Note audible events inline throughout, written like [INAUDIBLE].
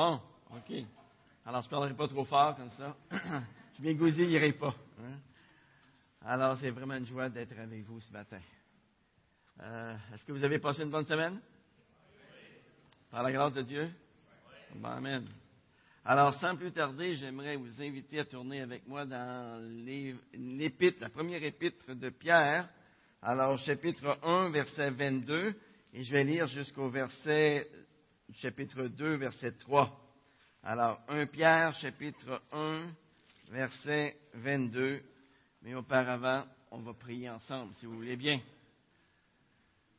Bon, OK. Alors, je ne parlerai pas trop fort comme ça. [CLEARS THROAT] je m'égosillerai pas. Hein. Alors, c'est vraiment une joie d'être avec vous ce matin. Euh, est-ce que vous avez passé une bonne semaine? Par la grâce de Dieu? Amen. Alors, sans plus tarder, j'aimerais vous inviter à tourner avec moi dans l'épître, la première épître de Pierre. Alors, chapitre 1, verset 22, et je vais lire jusqu'au verset, chapitre 2, verset 3. Alors, 1 Pierre, chapitre 1, verset 22. Mais auparavant, on va prier ensemble, si vous voulez bien.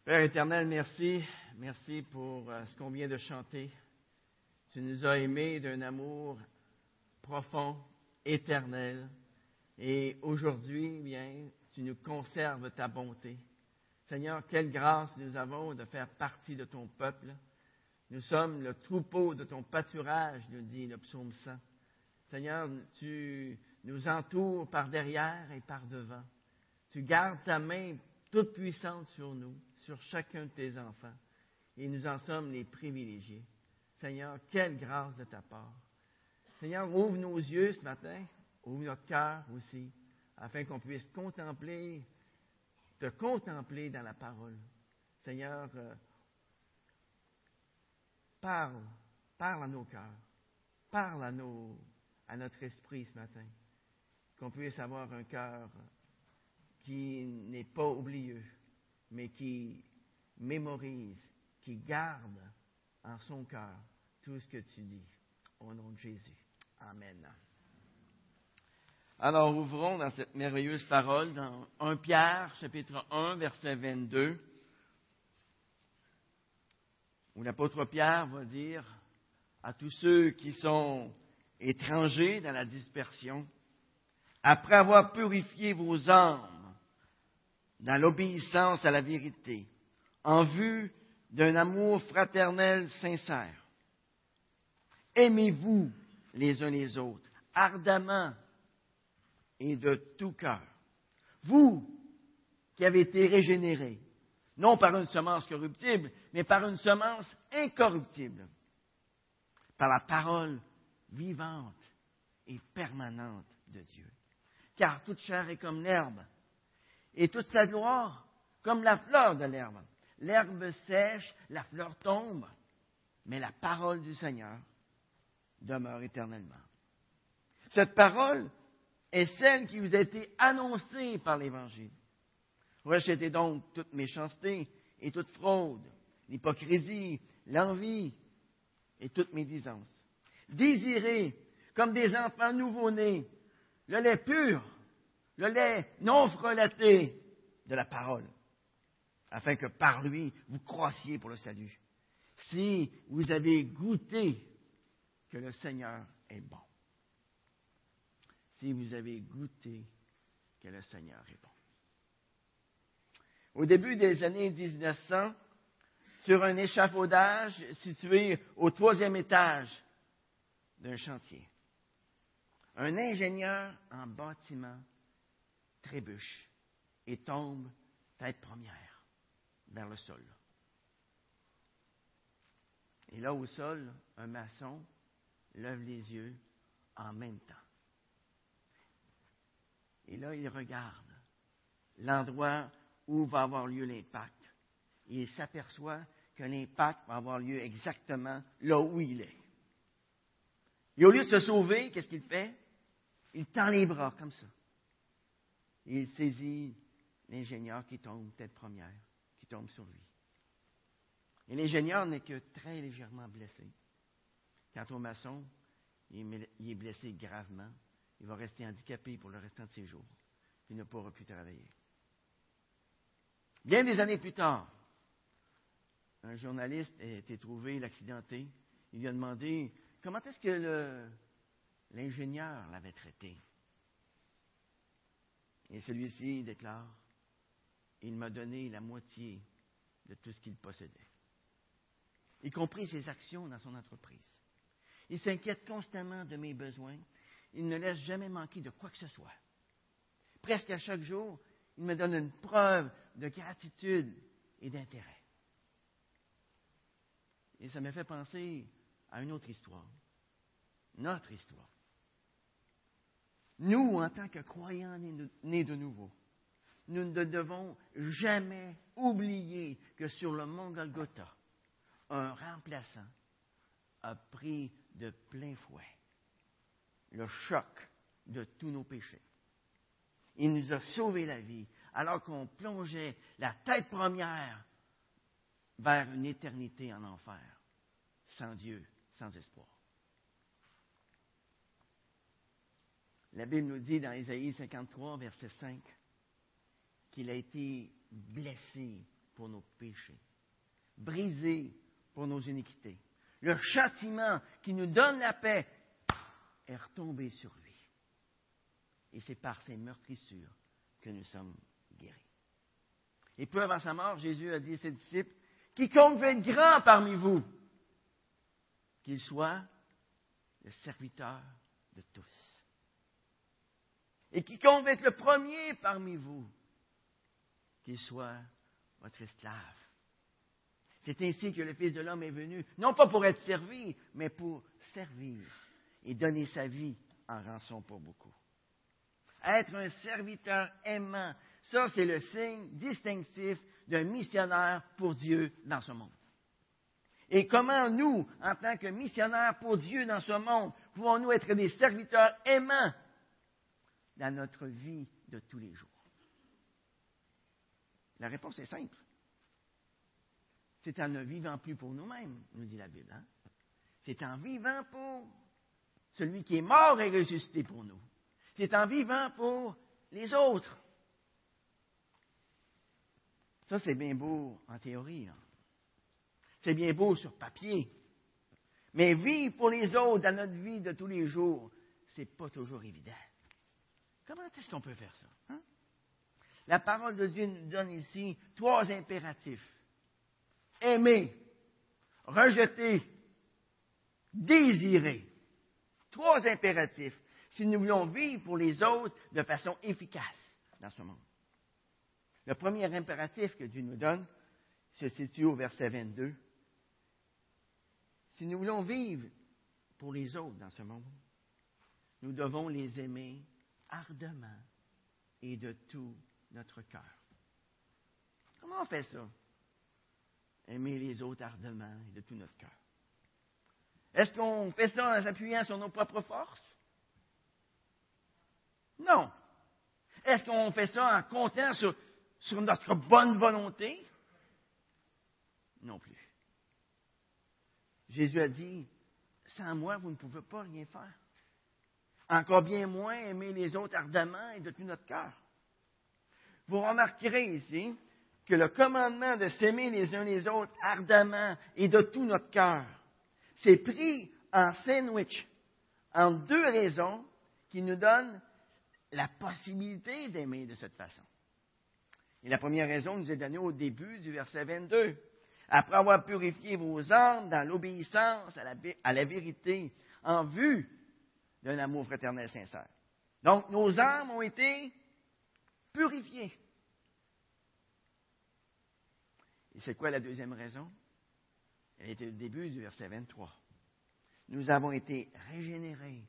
Père éternel, merci. Merci pour euh, ce qu'on vient de chanter. Tu nous as aimés d'un amour profond, éternel. Et aujourd'hui, bien, tu nous conserves ta bonté. Seigneur, quelle grâce nous avons de faire partie de ton peuple. Nous sommes le troupeau de ton pâturage, nous dit le psaume 100. Seigneur, tu nous entoures par derrière et par devant. Tu gardes ta main toute puissante sur nous, sur chacun de tes enfants. Et nous en sommes les privilégiés. Seigneur, quelle grâce de ta part. Seigneur, ouvre nos yeux ce matin, ouvre notre cœur aussi, afin qu'on puisse contempler, te contempler dans la parole. Seigneur, euh, parle, parle à nos cœurs, parle à, notre esprit ce matin, qu'on puisse avoir un cœur qui n'est pas oublieux, mais qui mémorise, qui garde en son cœur tout ce que tu dis. Au nom de Jésus. Amen. Alors, ouvrons dans cette merveilleuse parole dans 1 Pierre, chapitre 1, verset 22, où l'apôtre Pierre va dire à tous ceux qui sont étrangers dans la dispersion, après avoir purifié vos âmes dans l'obéissance à la vérité, en vue d'un amour fraternel sincère, aimez-vous les uns les autres ardemment et de tout cœur. Vous qui avez été régénérés, non par une semence corruptible, mais par une semence incorruptible, par la parole vivante et permanente de Dieu. Car toute chair est comme l'herbe, et toute sa gloire comme la fleur de l'herbe. L'herbe sèche, la fleur tombe, mais la parole du Seigneur demeure éternellement. Cette parole est celle qui vous a été annoncée par l'Évangile. Rejetez donc toute méchanceté et toute fraude, l'hypocrisie, l'envie et toute médisance. Désirez, comme des enfants nouveau-nés, le lait pur, le lait non frelaté de la parole, afin que par lui vous croissiez pour le salut. Si vous avez goûté que le Seigneur est bon. Si vous avez goûté que le Seigneur est bon. Au début des années 1900, sur un échafaudage situé au troisième étage d'un chantier, un ingénieur en bâtiment trébuche et tombe tête première vers le sol. Et là au sol, un maçon lève les yeux en même temps. Et là, il regarde l'endroit où va avoir lieu l'impact. Et il s'aperçoit que l'impact va avoir lieu exactement là où il est. Et au lieu de se sauver, qu'est-ce qu'il fait? Il tend les bras comme ça. Et il saisit l'ingénieur qui tombe tête première, qui tombe sur lui. Et l'ingénieur n'est que très légèrement blessé. Quant au maçon, il est blessé gravement. Il va rester handicapé pour le restant de ses jours. Il ne pourra plus travailler. Bien des années plus tard, un journaliste a été trouvé l'accidenté. Il lui a demandé comment est-ce que l'ingénieur l'avait traité? Et celui-ci déclare Il m'a donné la moitié de tout ce qu'il possédait, y compris ses actions dans son entreprise. Il s'inquiète constamment de mes besoins. Il ne laisse jamais manquer de quoi que ce soit. Presque à chaque jour, il me donne une preuve de gratitude et d'intérêt. Et ça me fait penser à une autre histoire. Notre histoire. Nous, en tant que croyants nés de nouveau, nous ne devons jamais oublier que sur le mont Golgotha, un remplaçant a pris de plein fouet le choc de tous nos péchés. Il nous a sauvé la vie alors qu'on plongeait la tête première vers une éternité en enfer, sans Dieu, sans espoir. La Bible nous dit dans Ésaïe 53, verset 5, qu'il a été blessé pour nos péchés, brisé pour nos iniquités. Le châtiment qui nous donne la paix est retombé sur lui. Et c'est par ses meurtrissures que nous sommes. Et peu avant sa mort, Jésus a dit à ses disciples, Quiconque veut être grand parmi vous, qu'il soit le serviteur de tous. Et quiconque veut être le premier parmi vous, qu'il soit votre esclave. C'est ainsi que le Fils de l'homme est venu, non pas pour être servi, mais pour servir et donner sa vie en rançon pour beaucoup. Être un serviteur aimant, ça c'est le signe distinctif d'un missionnaire pour Dieu dans ce monde. Et comment nous, en tant que missionnaires pour Dieu dans ce monde, pouvons-nous être des serviteurs aimants dans notre vie de tous les jours? La réponse est simple. C'est en ne vivant plus pour nous-mêmes, nous dit la Bible. Hein? C'est en vivant pour celui qui est mort et ressuscité pour nous. C'est en vivant pour les autres. Ça, c'est bien beau en théorie. Hein. C'est bien beau sur papier. Mais vivre pour les autres dans notre vie de tous les jours, ce n'est pas toujours évident. Comment est-ce qu'on peut faire ça? Hein? La parole de Dieu nous donne ici trois impératifs. Aimer, rejeter, désirer. Trois impératifs si nous voulons vivre pour les autres de façon efficace dans ce monde. Le premier impératif que Dieu nous donne se situe au verset 22. Si nous voulons vivre pour les autres dans ce monde, nous devons les aimer ardemment et de tout notre cœur. Comment on fait ça? Aimer les autres ardemment et de tout notre cœur. Est-ce qu'on fait ça en s'appuyant sur nos propres forces? Non. Est-ce qu'on fait ça en comptant sur, sur notre bonne volonté? Non plus. Jésus a dit, sans moi, vous ne pouvez pas rien faire. Encore bien moins aimer les autres ardemment et de tout notre cœur. Vous remarquerez ici que le commandement de s'aimer les uns les autres ardemment et de tout notre cœur, c'est pris en sandwich en deux raisons qui nous donnent la possibilité d'aimer de cette façon. Et la première raison nous est donnée au début du verset 22. Après avoir purifié vos âmes dans l'obéissance à la, vérité en vue d'un amour fraternel sincère. Donc, nos âmes ont été purifiées. Et c'est quoi la deuxième raison? Elle était au début du verset 23. Nous avons été régénérés,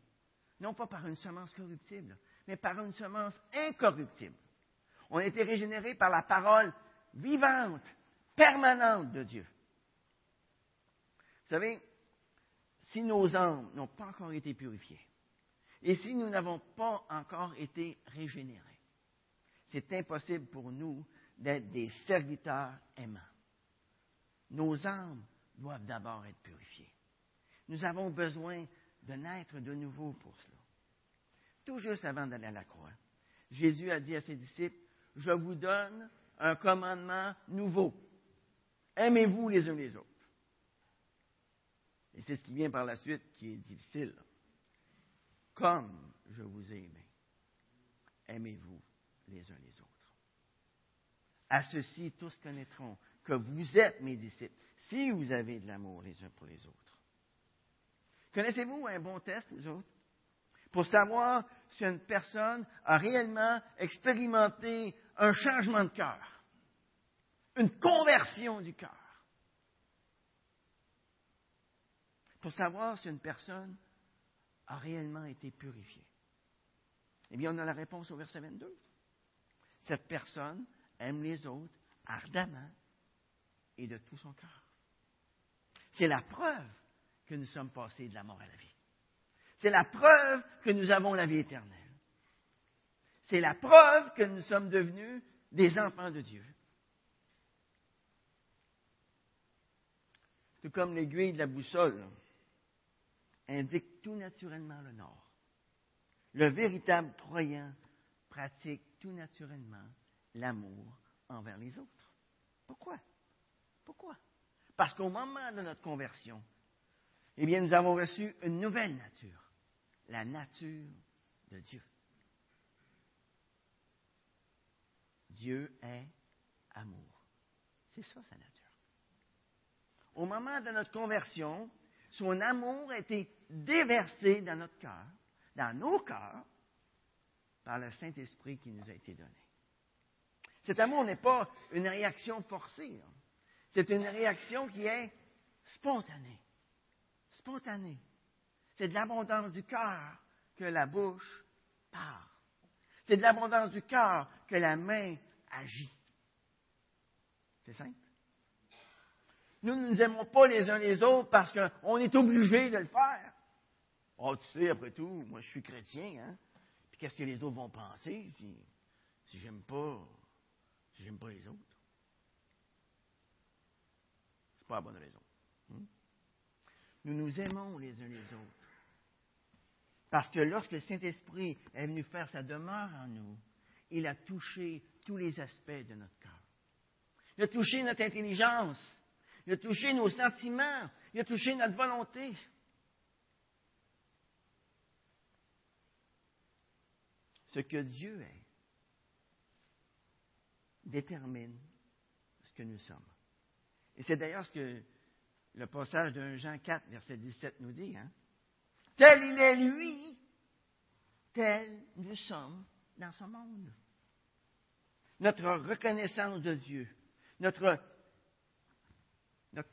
non pas par une semence corruptible, mais par une semence incorruptible. On a été régénérés par la parole vivante, permanente de Dieu. Vous savez, si nos âmes n'ont pas encore été purifiées, et si nous n'avons pas encore été régénérés, c'est impossible pour nous d'être des serviteurs aimants. Nos âmes doivent d'abord être purifiées. Nous avons besoin de naître de nouveau pour cela. Tout juste avant d'aller à la croix, Jésus a dit à ses disciples, je vous donne un commandement nouveau. Aimez-vous les uns les autres. Et c'est ce qui vient par la suite qui est difficile. Comme je vous ai aimé, aimez-vous les uns les autres. À ceci, tous connaîtront que vous êtes mes disciples, si vous avez de l'amour les uns pour les autres. Connaissez-vous un bon test, vous autres? Pour savoir si une personne a réellement expérimenté un changement de cœur, une conversion du cœur. pour savoir si une personne a réellement été purifiée? Eh bien, on a la réponse au verset 22. Cette personne aime les autres ardemment et de tout son cœur. C'est la preuve que nous sommes passés de la mort à la vie. C'est la preuve que nous avons la vie éternelle. C'est la preuve que nous sommes devenus des enfants de Dieu. Tout comme l'aiguille de la boussole indique tout naturellement le nord. Le véritable croyant pratique tout naturellement l'amour envers les autres. Pourquoi? Pourquoi? Parce qu'au moment de notre conversion, eh bien, nous avons reçu une nouvelle nature, la nature de Dieu. Dieu est amour. C'est ça sa nature. Au moment de notre conversion, son amour a été déversé dans notre cœur, dans nos cœurs, par le Saint-Esprit qui nous a été donné. Cet amour n'est pas une réaction forcée. Hein. C'est une réaction qui est spontanée. Spontanée. C'est de l'abondance du cœur que la bouche parle. C'est de l'abondance du cœur que la main agit. C'est simple. Nous ne nous aimons pas les uns les autres parce qu'on est obligé de le faire. Oh, tu sais, après tout, moi je suis chrétien, hein? Puis qu'est-ce que les autres vont penser si, si j'aime pas, si j'aime pas les autres? C'est pas la bonne raison. Hmm? Nous nous aimons les uns les autres. Parce que lorsque le Saint-Esprit est venu faire sa demeure en nous, il a touché tous les aspects de notre cœur. Il a touché notre intelligence. Il a touché nos sentiments. Il a touché notre volonté. Ce que Dieu est détermine ce que nous sommes. Et c'est d'ailleurs ce que le passage de Jean 4, verset 17 nous dit. Hein? Tel il est lui, tel nous sommes dans ce monde. Notre reconnaissance de Dieu, notre,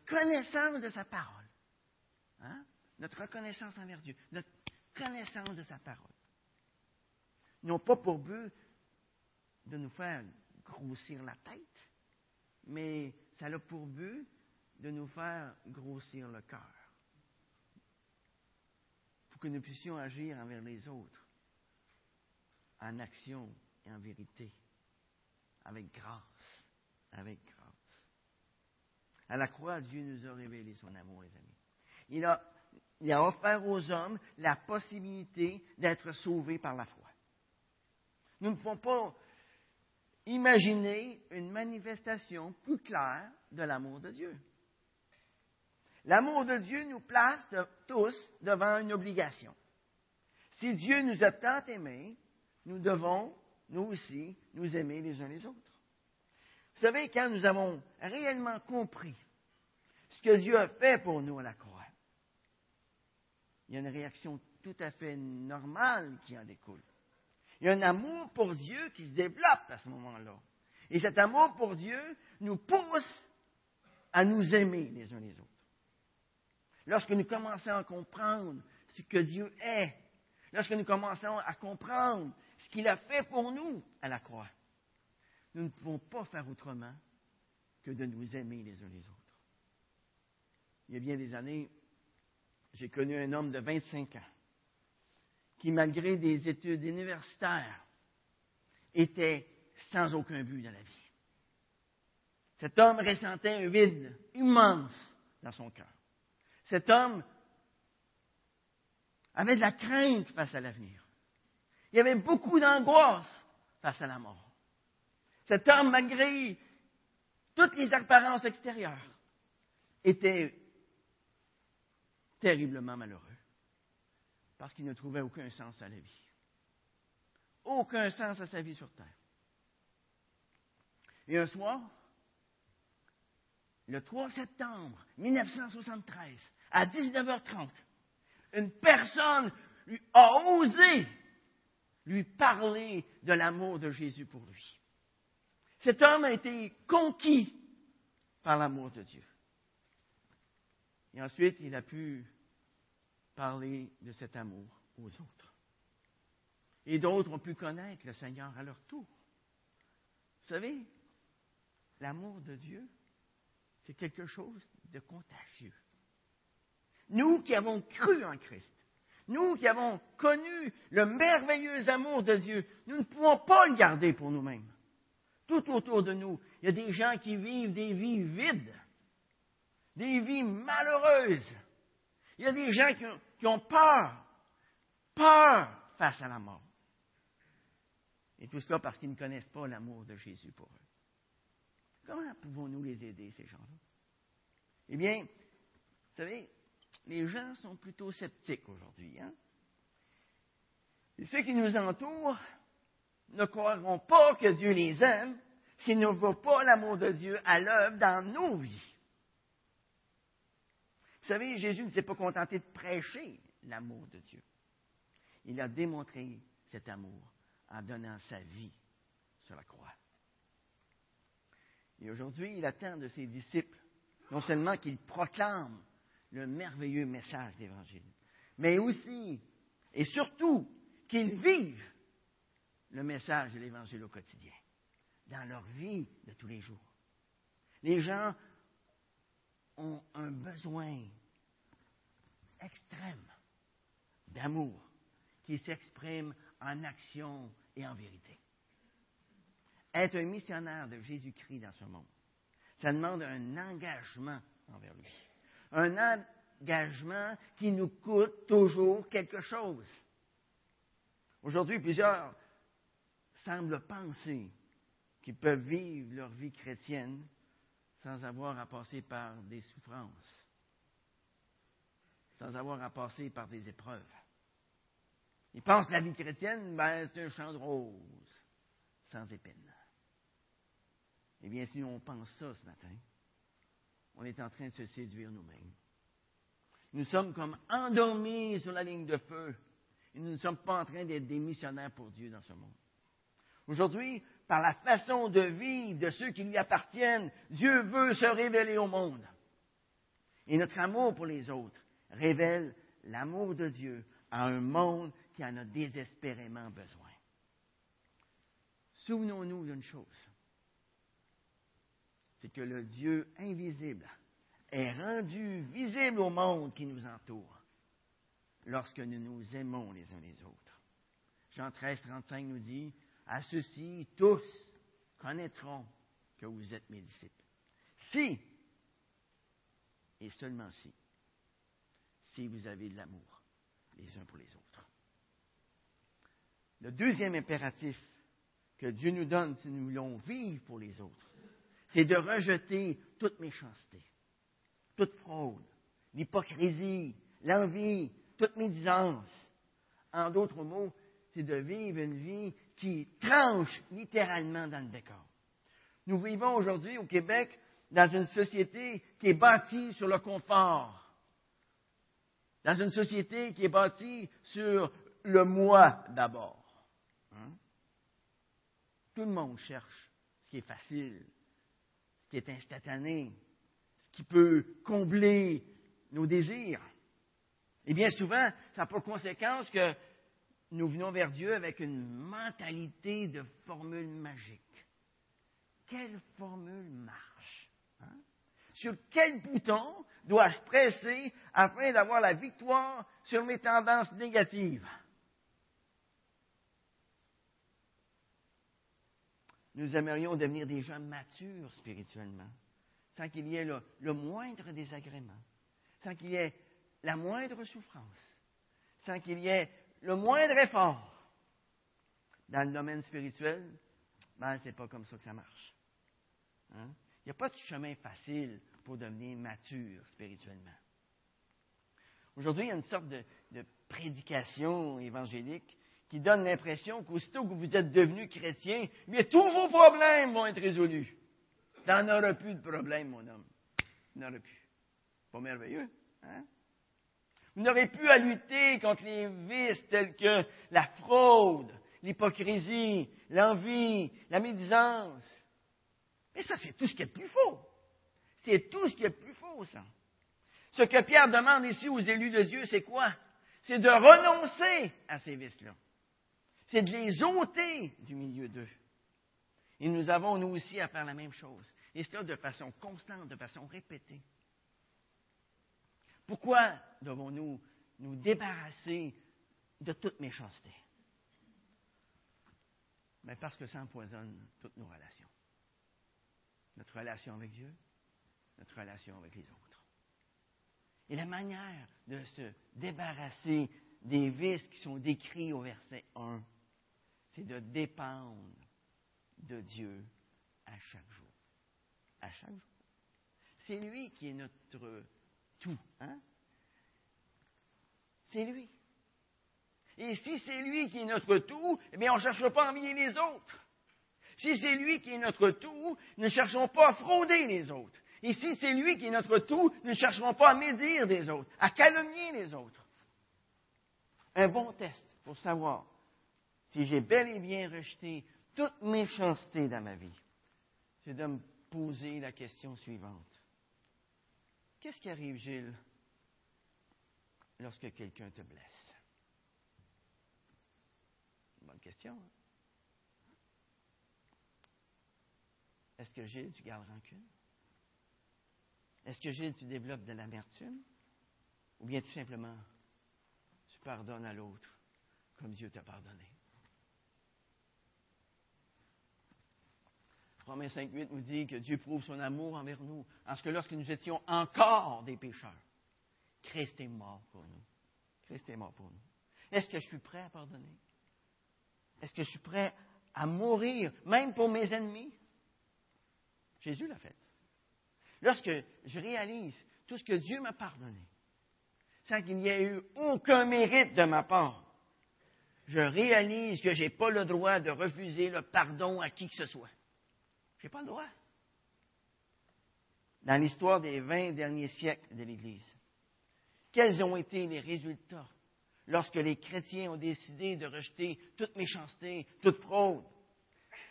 connaissance de sa parole, hein? notre reconnaissance envers Dieu, notre connaissance de sa parole, n'ont pas pour but de nous faire grossir la tête, mais ça a pour but de nous faire grossir le cœur, pour que nous puissions agir envers les autres en action et en vérité, avec grâce, avec grâce. À la croix, Dieu nous a révélé son amour, les amis. Il a, offert aux hommes la possibilité d'être sauvés par la foi. Nous ne pouvons pas imaginer une manifestation plus claire de l'amour de Dieu. L'amour de Dieu nous place tous devant une obligation. Si Dieu nous a tant aimés, nous devons, nous aussi, nous aimer les uns les autres. Vous savez, quand nous avons réellement compris ce que Dieu a fait pour nous à la croix, il y a une réaction tout à fait normale qui en découle. Il y a un amour pour Dieu qui se développe à ce moment-là. Et cet amour pour Dieu nous pousse à nous aimer les uns les autres. Lorsque nous commençons à comprendre ce que Dieu est, lorsque nous commençons à comprendre qu'il a fait pour nous à la croix, nous ne pouvons pas faire autrement que de nous aimer les uns les autres. Il y a bien des années, j'ai connu un homme de 25 ans qui, malgré des études universitaires, était sans aucun but dans la vie. Cet homme ressentait un vide immense dans son cœur. Cet homme avait de la crainte face à l'avenir. Il y avait beaucoup d'angoisse face à la mort. Cet homme, malgré toutes les apparences extérieures, était terriblement malheureux parce qu'il ne trouvait aucun sens à la vie. Aucun sens à sa vie sur Terre. Et un soir, le 3 septembre 1973, à 19h30, une personne lui a osé lui parler de l'amour de Jésus pour lui. Cet homme a été conquis par l'amour de Dieu. Et ensuite, il a pu parler de cet amour aux autres. Et d'autres ont pu connaître le Seigneur à leur tour. Vous savez, l'amour de Dieu, c'est quelque chose de contagieux. Nous qui avons cru en Christ, nous qui avons connu le merveilleux amour de Dieu, nous ne pouvons pas le garder pour nous-mêmes. Tout autour de nous, il y a des gens qui vivent des vies vides, des vies malheureuses. Il y a des gens qui ont, peur, peur face à la mort. Et tout cela parce qu'ils ne connaissent pas l'amour de Jésus pour eux. Comment pouvons-nous les aider, ces gens-là? Eh bien, vous savez, les gens sont plutôt sceptiques aujourd'hui. Hein? Et ceux qui nous entourent ne croiront pas que Dieu les aime s'ils ne voient pas l'amour de Dieu à l'œuvre dans nos vies. Vous savez, Jésus ne s'est pas contenté de prêcher l'amour de Dieu. Il a démontré cet amour en donnant sa vie sur la croix. Et aujourd'hui, il attend de ses disciples non seulement qu'ils proclament le merveilleux message d'Évangile, mais aussi et surtout qu'ils vivent le message de l'Évangile au quotidien, dans leur vie de tous les jours. Les gens ont un besoin extrême d'amour qui s'exprime en action et en vérité. Être un missionnaire de Jésus-Christ dans ce monde, ça demande un engagement envers lui. Un engagement qui nous coûte toujours quelque chose. Aujourd'hui, plusieurs semblent penser qu'ils peuvent vivre leur vie chrétienne sans avoir à passer par des souffrances, sans avoir à passer par des épreuves. Ils pensent que la vie chrétienne, ben, c'est un champ de roses, sans épines. Eh bien, si on pense ça ce matin, on est en train de se séduire nous-mêmes. Nous sommes comme endormis sur la ligne de feu et nous ne sommes pas en train d'être des missionnaires pour Dieu dans ce monde. Aujourd'hui, par la façon de vivre de ceux qui lui appartiennent, Dieu veut se révéler au monde. Et notre amour pour les autres révèle l'amour de Dieu à un monde qui en a désespérément besoin. Souvenons-nous d'une chose c'est que le Dieu invisible est rendu visible au monde qui nous entoure lorsque nous nous aimons les uns les autres. Jean 13, 35 nous dit, à ceux-ci, tous connaîtront que vous êtes mes disciples. Si, et seulement si, si vous avez de l'amour les uns pour les autres. Le deuxième impératif que Dieu nous donne si nous voulons vivre pour les autres, c'est de rejeter toute méchanceté, toute fraude, l'hypocrisie, l'envie, toute médisance. En d'autres mots, c'est de vivre une vie qui tranche littéralement dans le décor. Nous vivons aujourd'hui au Québec dans une société qui est bâtie sur le confort, dans une société qui est bâtie sur le moi d'abord. Hein? Tout le monde cherche ce qui est facile, qui est instantané, qui peut combler nos désirs. Et bien souvent, ça a pour conséquence que nous venons vers Dieu avec une mentalité de formule magique. Quelle formule marche? Hein? Sur quel bouton dois-je presser afin d'avoir la victoire sur mes tendances négatives? Nous aimerions devenir des gens matures spirituellement, sans qu'il y ait le, moindre désagrément, sans qu'il y ait la moindre souffrance, sans qu'il y ait le moindre effort. Dans le domaine spirituel, ben, ce n'est pas comme ça que ça marche. Hein? Il n'y a pas de chemin facile pour devenir mature spirituellement. Aujourd'hui, il y a une sorte de prédication évangélique qui donne l'impression qu'aussitôt que vous êtes devenu chrétien, mais tous vos problèmes vont être résolus. T'en auras plus de problèmes, mon homme. T'en auras plus. Pas merveilleux, hein? Vous n'aurez plus à lutter contre les vices tels que la fraude, l'hypocrisie, l'envie, la médisance. Mais ça, c'est tout ce qui est plus faux. C'est tout ce qui est plus faux, ça. Ce que Pierre demande ici aux élus de Dieu, c'est quoi? c'est de renoncer à ces vices-là. C'est de les ôter du milieu d'eux. Et nous avons, nous aussi, à faire la même chose. Et cela de façon constante, de façon répétée. Pourquoi devons-nous nous débarrasser de toute méchanceté? Mais parce que ça empoisonne toutes nos relations. Notre relation avec Dieu, notre relation avec les autres. Et la manière de se débarrasser des vices qui sont décrits au verset 1, c'est de dépendre de Dieu à chaque jour. À chaque jour. C'est lui qui est notre tout. Hein? C'est lui. Et si c'est lui qui est notre tout, eh bien, on ne cherche pas à envier les autres. Si c'est lui qui est notre tout, ne cherchons pas à frauder les autres. Et si c'est lui qui est notre tout, ne chercherons pas à médire des autres, à calomnier les autres. Un bon test pour savoir si j'ai bel et bien rejeté toute méchanceté dans ma vie, c'est de me poser la question suivante. Qu'est-ce qui arrive, Gilles, lorsque quelqu'un te blesse? Bonne question. Hein? Est-ce que Gilles, tu gardes rancune? Est-ce que Gilles, tu développes de l'amertume? Ou bien tout simplement, tu pardonnes à l'autre comme Dieu t'a pardonné? Romains 5.8 nous dit que Dieu prouve son amour envers nous, en ce que lorsque nous étions encore des pécheurs, Christ est mort pour nous. Christ est mort pour nous. Est-ce que je suis prêt à pardonner? Est-ce que je suis prêt à mourir, même pour mes ennemis? Jésus l'a fait. Lorsque je réalise tout ce que Dieu m'a pardonné, sans qu'il n'y ait eu aucun mérite de ma part, je réalise que je n'ai pas le droit de refuser le pardon à qui que ce soit. Je n'ai pas le droit. Dans l'histoire des vingt derniers siècles de l'Église, quels ont été les résultats lorsque les chrétiens ont décidé de rejeter toute méchanceté, toute fraude,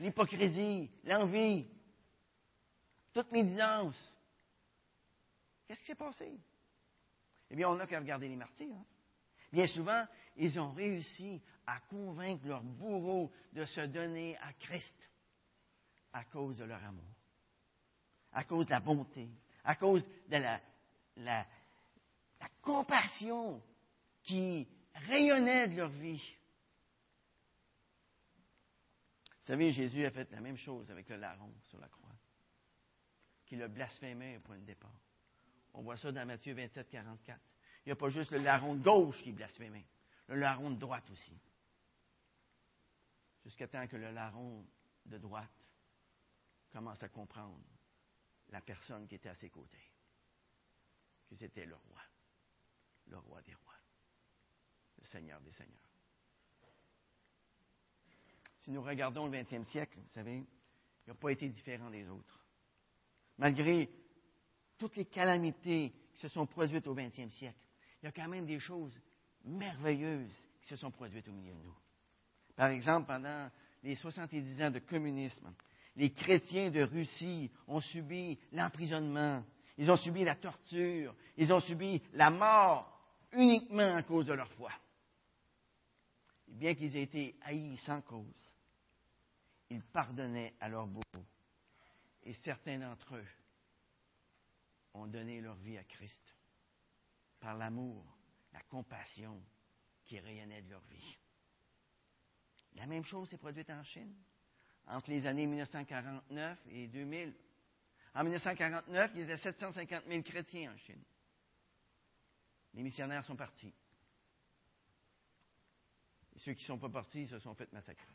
l'hypocrisie, l'envie, toute médisance? Qu'est-ce qui s'est passé? Eh bien, on n'a qu'à regarder les martyrs. Hein. Bien souvent, ils ont réussi à convaincre leur bourreau de se donner à Christ à cause de leur amour, à cause de la bonté, à cause de la, compassion qui rayonnait de leur vie. Vous savez, Jésus a fait la même chose avec le larron sur la croix, qui le blasphémait au point de départ. On voit ça dans Matthieu 27, 44. Il n'y a pas juste le larron de gauche qui blasphémait, le larron de droite aussi. Jusqu'à temps que le larron de droite commence à comprendre la personne qui était à ses côtés, que c'était le roi, le roi des rois, le Seigneur des seigneurs. Si nous regardons le 20e siècle, vous savez, il n'a pas été différent des autres. Malgré toutes les calamités qui se sont produites au 20e siècle, il y a quand même des choses merveilleuses qui se sont produites au milieu de nous. Par exemple, pendant les 70 ans de communisme, les chrétiens de Russie ont subi l'emprisonnement, ils ont subi la torture, ils ont subi la mort uniquement à cause de leur foi. Bien qu'ils aient été haïs sans cause, ils pardonnaient à leurs bourreaux. Et certains d'entre eux ont donné leur vie à Christ par l'amour, la compassion qui rayonnait de leur vie. La même chose s'est produite en Chine entre les années 1949 et 2000. En 1949, il y avait 750 000 chrétiens en Chine. Les missionnaires sont partis. Et ceux qui ne sont pas partis se sont fait massacrer.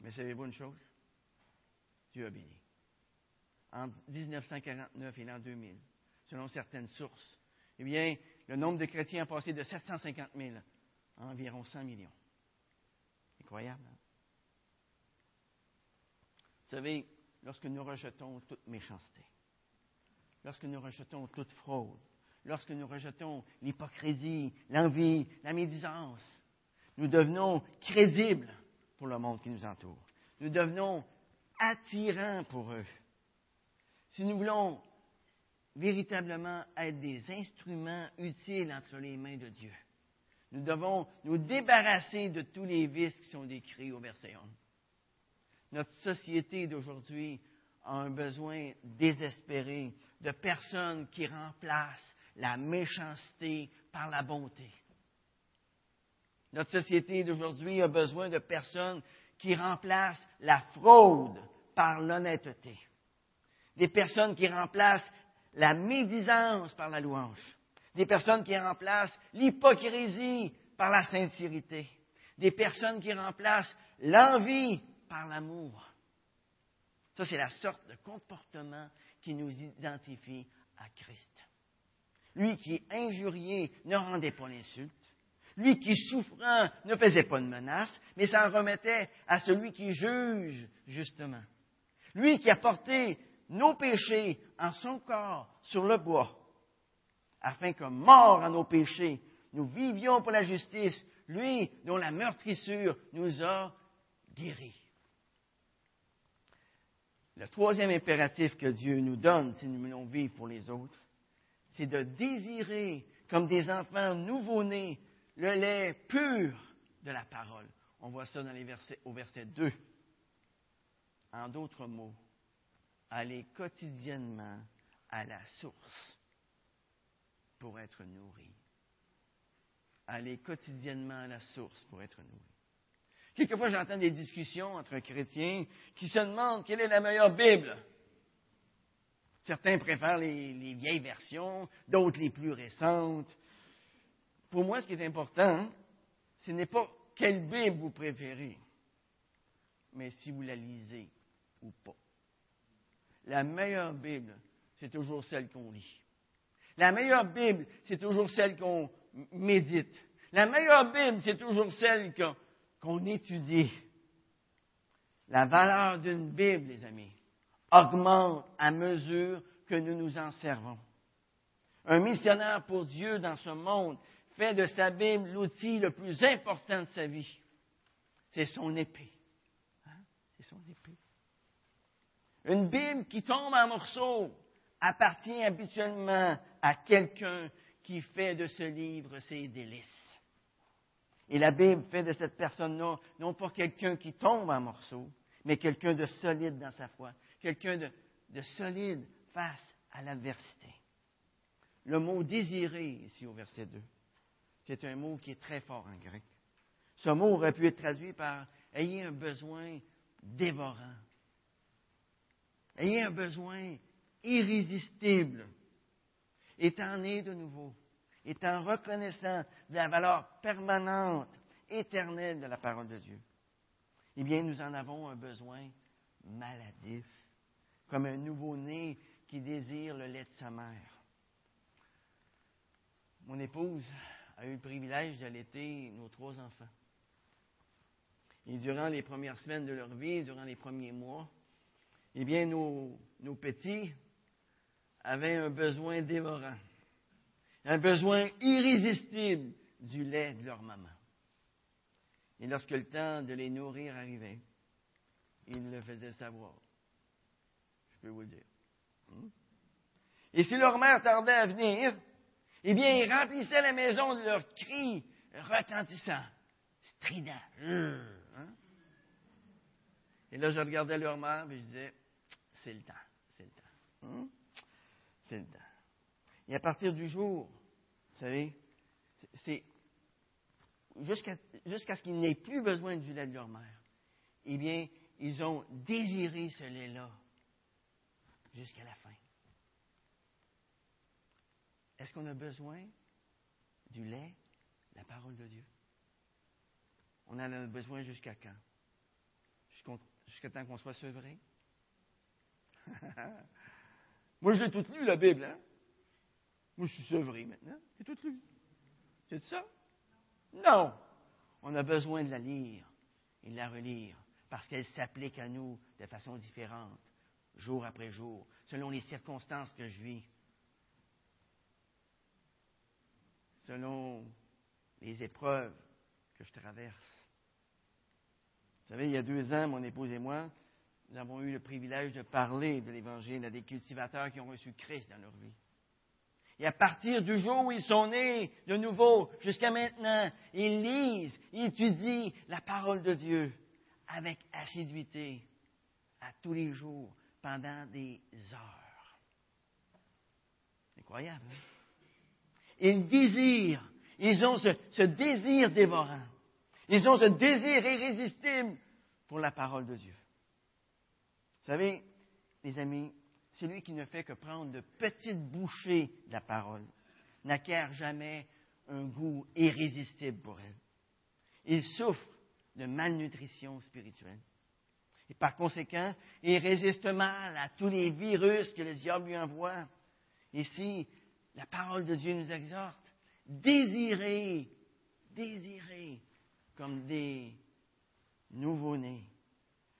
Mais savez-vous une chose? Dieu a béni. En 1949 et l'an 2000, selon certaines sources, eh bien, le nombre de chrétiens a passé de 750 000 à environ 100 millions. Incroyable. Hein? Vous savez, lorsque nous rejetons toute méchanceté, lorsque nous rejetons toute fraude, lorsque nous rejetons l'hypocrisie, l'envie, la médisance, nous devenons crédibles pour le monde qui nous entoure. Nous devenons attirants pour eux. Si nous voulons véritablement être des instruments utiles entre les mains de Dieu. Nous devons nous débarrasser de tous les vices qui sont décrits au verset 11. Notre société d'aujourd'hui a un besoin désespéré de personnes qui remplacent la méchanceté par la bonté. Notre société d'aujourd'hui a besoin de personnes qui remplacent la fraude par l'honnêteté. Des personnes qui remplacent la médisance par la louange. Des personnes qui remplacent l'hypocrisie par la sincérité. Des personnes qui remplacent l'envie par l'amour. Ça, c'est la sorte de comportement qui nous identifie à Christ. Lui qui, injurié, ne rendait pas l'insulte. Lui qui, souffrant, ne faisait pas de menace, mais s'en remettait à celui qui juge, justement. Lui qui a porté nos péchés en son corps sur le bois, afin que, mort à nos péchés, nous vivions pour la justice, lui dont la meurtrissure nous a guéris. Le troisième impératif que Dieu nous donne si nous voulons vivre pour les autres, c'est de désirer, comme des enfants nouveau-nés, le lait pur de la parole. On voit ça dans au verset 2. En d'autres mots, aller quotidiennement à la source pour être nourri. Aller quotidiennement à la source pour être nourri. Quelquefois, j'entends des discussions entre chrétiens qui se demandent quelle est la meilleure Bible. Certains préfèrent les, les vieilles versions, d'autres les plus récentes. Pour moi, ce qui est important, ce n'est pas quelle Bible vous préférez, mais si vous la lisez ou pas. La meilleure Bible, c'est toujours celle qu'on lit. La meilleure Bible, c'est toujours celle qu'on médite. La meilleure Bible, c'est toujours celle qu'on étudie. La valeur d'une Bible, les amis, augmente à mesure que nous nous en servons. Un missionnaire pour Dieu dans ce monde fait de sa Bible l'outil le plus important de sa vie. C'est son épée. Hein? C'est son épée. Une Bible qui tombe en morceaux appartient habituellement à quelqu'un qui fait de ce livre ses délices. Et la Bible fait de cette personne-là non pas quelqu'un qui tombe en morceaux, mais quelqu'un de solide dans sa foi, quelqu'un de, de solide face à l'adversité. Le mot désirer, ici au verset 2, c'est un mot qui est très fort en grec. Ce mot aurait pu être traduit par ayez un besoin dévorant. Ayez un besoin irrésistible. Étant né de nouveau, étant reconnaissant de la valeur permanente, éternelle de la parole de Dieu. Eh bien, nous en avons un besoin maladif, comme un nouveau-né qui désire le lait de sa mère. Mon épouse a eu le privilège d'allaiter nos trois enfants. Et durant les premières semaines de leur vie, durant les premiers mois, eh bien, nos, nos petits avaient un besoin dévorant, un besoin irrésistible du lait de leur maman. Et lorsque le temps de les nourrir arrivait, ils le faisaient savoir. Je peux vous le dire. Hmm? Et si leur mère tardait à venir, eh bien, ils remplissaient la maison de leurs cris retentissants, stridents. Hein? Et là, je regardais leur mère et je disais, c'est le temps, c'est le temps. Hmm? C'est le temps. Et à partir du jour, vous savez, c'est jusqu'à ce qu'ils n'aient plus besoin du lait de leur mère, eh bien, ils ont désiré ce lait-là jusqu'à la fin. Est-ce qu'on a besoin du lait, la parole de Dieu? On en a besoin jusqu'à quand? Jusqu'à temps qu'on soit sevré? [LAUGHS] Moi, je l'ai toute lu, la Bible. Hein? Moi, je suis sevré maintenant. J'ai toute lu. C'est ça? Non. On a besoin de la lire et de la relire parce qu'elle s'applique à nous de façon différente, jour après jour, selon les circonstances que je vis, selon les épreuves que je traverse. Vous savez, il y a deux ans, mon épouse et moi, nous avons eu le privilège de parler de l'Évangile à des cultivateurs qui ont reçu Christ dans leur vie. Et à partir du jour où ils sont nés de nouveau jusqu'à maintenant, ils lisent, ils étudient la parole de Dieu avec assiduité à tous les jours pendant des heures. Incroyable. Hein? Ils désirent, ils ont ce, ce désir dévorant. Ils ont ce désir irrésistible pour la parole de Dieu. Vous savez, mes amis, celui qui ne fait que prendre de petites bouchées de la parole n'acquiert jamais un goût irrésistible pour elle. Il souffre de malnutrition spirituelle. Et par conséquent, il résiste mal à tous les virus que le diable lui envoie. Ici, la parole de Dieu nous exhorte, désirez, désirez comme des nouveau-nés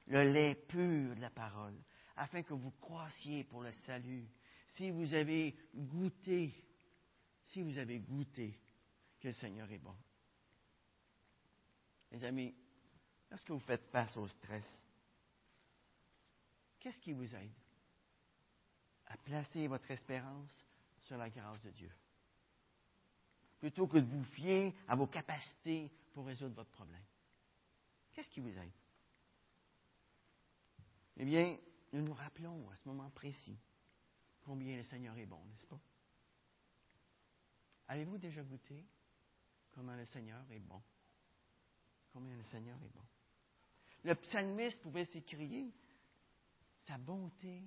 le lait pur de la parole, afin que vous croissiez pour le salut. Si vous avez goûté, si vous avez goûté que le Seigneur est bon. Mes amis, lorsque vous faites face au stress, qu'est-ce qui vous aide à placer votre espérance sur la grâce de Dieu? Plutôt que de vous fier à vos capacités pour résoudre votre problème. Qu'est-ce qui vous aide? Eh bien, nous nous rappelons à ce moment précis combien le Seigneur est bon, n'est-ce pas? Avez-vous déjà goûté comment le Seigneur est bon? Combien le Seigneur est bon? Le psalmiste pouvait s'écrier Sa bonté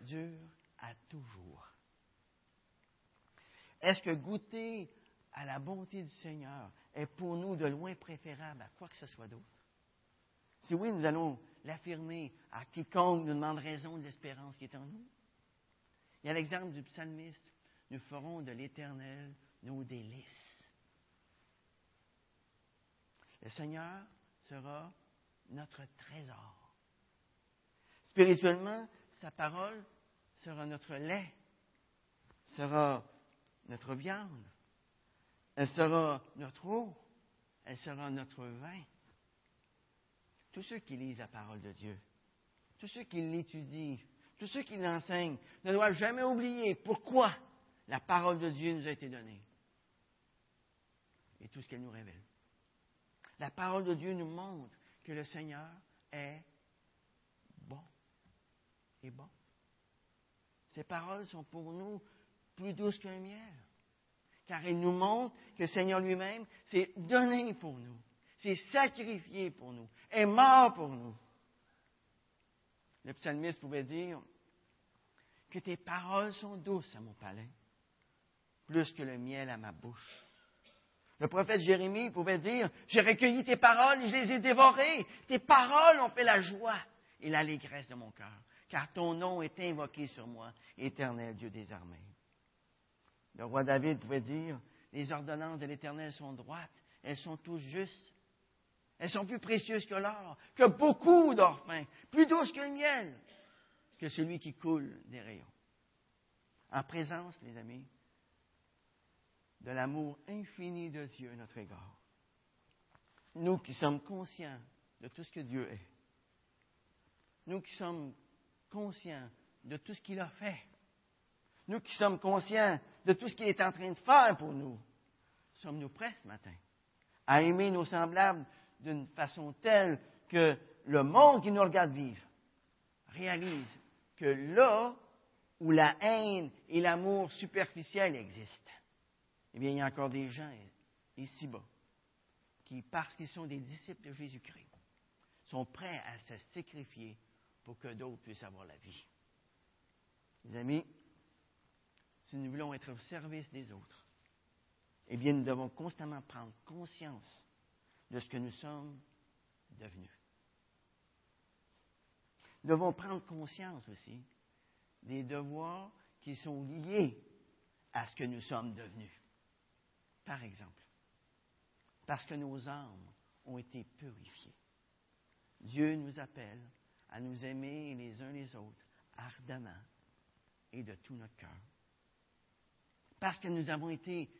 dure à toujours. Est-ce que goûter à la bonté du Seigneur est pour nous de loin préférable à quoi que ce soit d'autre? Si oui, nous allons l'affirmer à quiconque nous demande raison de l'espérance qui est en nous. Y a l'exemple du psalmiste. Nous ferons de l'éternel nos délices. Le Seigneur sera notre trésor. Spirituellement, sa parole sera notre lait, sera notre viande, elle sera notre eau, elle sera notre vin tous ceux qui lisent la parole de Dieu, tous ceux qui l'étudient, tous ceux qui l'enseignent, ne doivent jamais oublier pourquoi la parole de Dieu nous a été donnée et tout ce qu'elle nous révèle. La parole de Dieu nous montre que le Seigneur est bon. Et bon. Ces paroles sont pour nous plus douces qu'un miel, car elles nous montrent que le Seigneur lui-même s'est donné pour nous s'est sacrifié pour nous, est mort pour nous. Le psalmiste pouvait dire que tes paroles sont douces à mon palais, plus que le miel à ma bouche. Le prophète Jérémie pouvait dire, j'ai recueilli tes paroles et je les ai dévorées. Tes paroles ont fait la joie et l'allégresse de mon cœur, car ton nom est invoqué sur moi, éternel Dieu des armées. Le roi David pouvait dire, les ordonnances de l'Éternel sont droites, elles sont tous justes. Elles sont plus précieuses que l'or, que beaucoup d'or plus douces que le miel, que celui qui coule des rayons. En présence, les amis, de l'amour infini de Dieu notre égard. Nous qui sommes conscients de tout ce que Dieu est. Nous qui sommes conscients de tout ce qu'il a fait. Nous qui sommes conscients de tout ce qu'il est en train de faire pour nous. Sommes-nous prêts ce matin à aimer nos semblables d'une façon telle que le monde qui nous regarde vivre réalise que là où la haine et l'amour superficiel existent, eh bien, il y a encore des gens ici-bas qui, parce qu'ils sont des disciples de Jésus-Christ, sont prêts à se sacrifier pour que d'autres puissent avoir la vie. Les amis, si nous voulons être au service des autres, eh bien, nous devons constamment prendre conscience de ce que nous sommes devenus. Nous devons prendre conscience aussi des devoirs qui sont liés à ce que nous sommes devenus. Par exemple, parce que nos âmes ont été purifiées. Dieu nous appelle à nous aimer les uns les autres ardemment et de tout notre cœur. Parce que nous avons été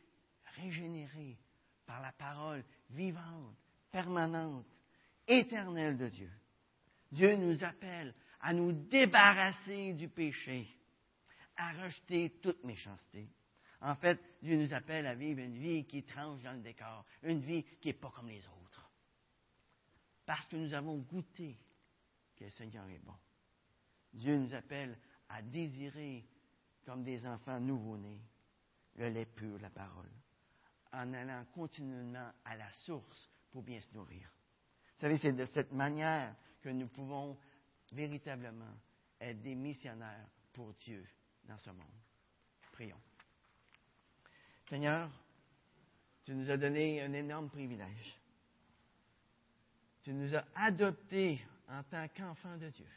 régénérés par la parole vivante permanente, éternelle de Dieu. Dieu nous appelle à nous débarrasser du péché, à rejeter toute méchanceté, En fait, Dieu nous appelle à vivre une vie qui tranche dans le décor, une vie qui n'est pas comme les autres. Parce que nous avons goûté que le Seigneur est bon. Dieu nous appelle à désirer, comme des enfants nouveau-nés, le lait pur, la parole, en allant continuellement à la source pour bien se nourrir. Vous savez, c'est de cette manière que nous pouvons véritablement être des missionnaires pour Dieu dans ce monde. Prions. Seigneur, tu nous as donné un énorme privilège. Tu nous as adoptés en tant qu'enfants de Dieu.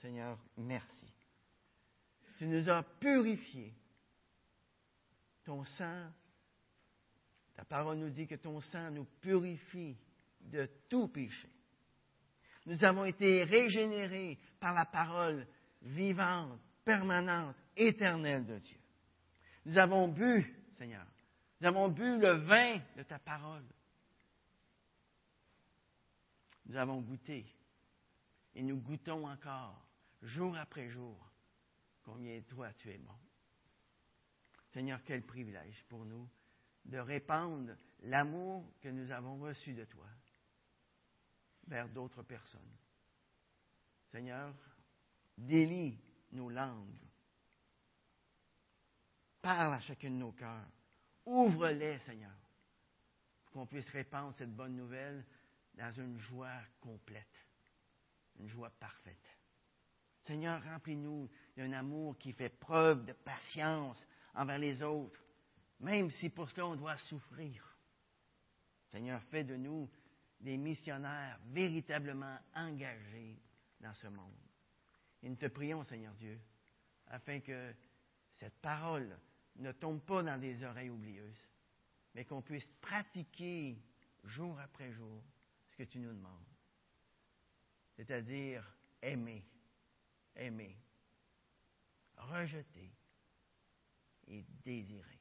Seigneur, merci. Tu nous as purifiés. Ton sang, ta parole nous dit que ton sang nous purifie de tout péché. Nous avons été régénérés par la parole vivante, permanente, éternelle de Dieu. Nous avons bu, Seigneur, nous avons bu le vin de ta parole. Nous avons goûté et nous goûtons encore, jour après jour, combien toi tu es bon. Seigneur, quel privilège pour nous de répandre l'amour que nous avons reçu de toi vers d'autres personnes. Seigneur, délie nos langues. Parle à chacun de nos cœurs. Ouvre-les, Seigneur, pour qu'on puisse répandre cette bonne nouvelle dans une joie complète, une joie parfaite. Seigneur, remplis-nous d'un amour qui fait preuve de patience envers les autres, même si pour cela on doit souffrir. Seigneur, fais de nous des missionnaires véritablement engagés dans ce monde. Et nous te prions, Seigneur Dieu, afin que cette parole ne tombe pas dans des oreilles oublieuses, mais qu'on puisse pratiquer jour après jour ce que tu nous demandes. C'est-à-dire aimer, aimer, rejeter et désirer.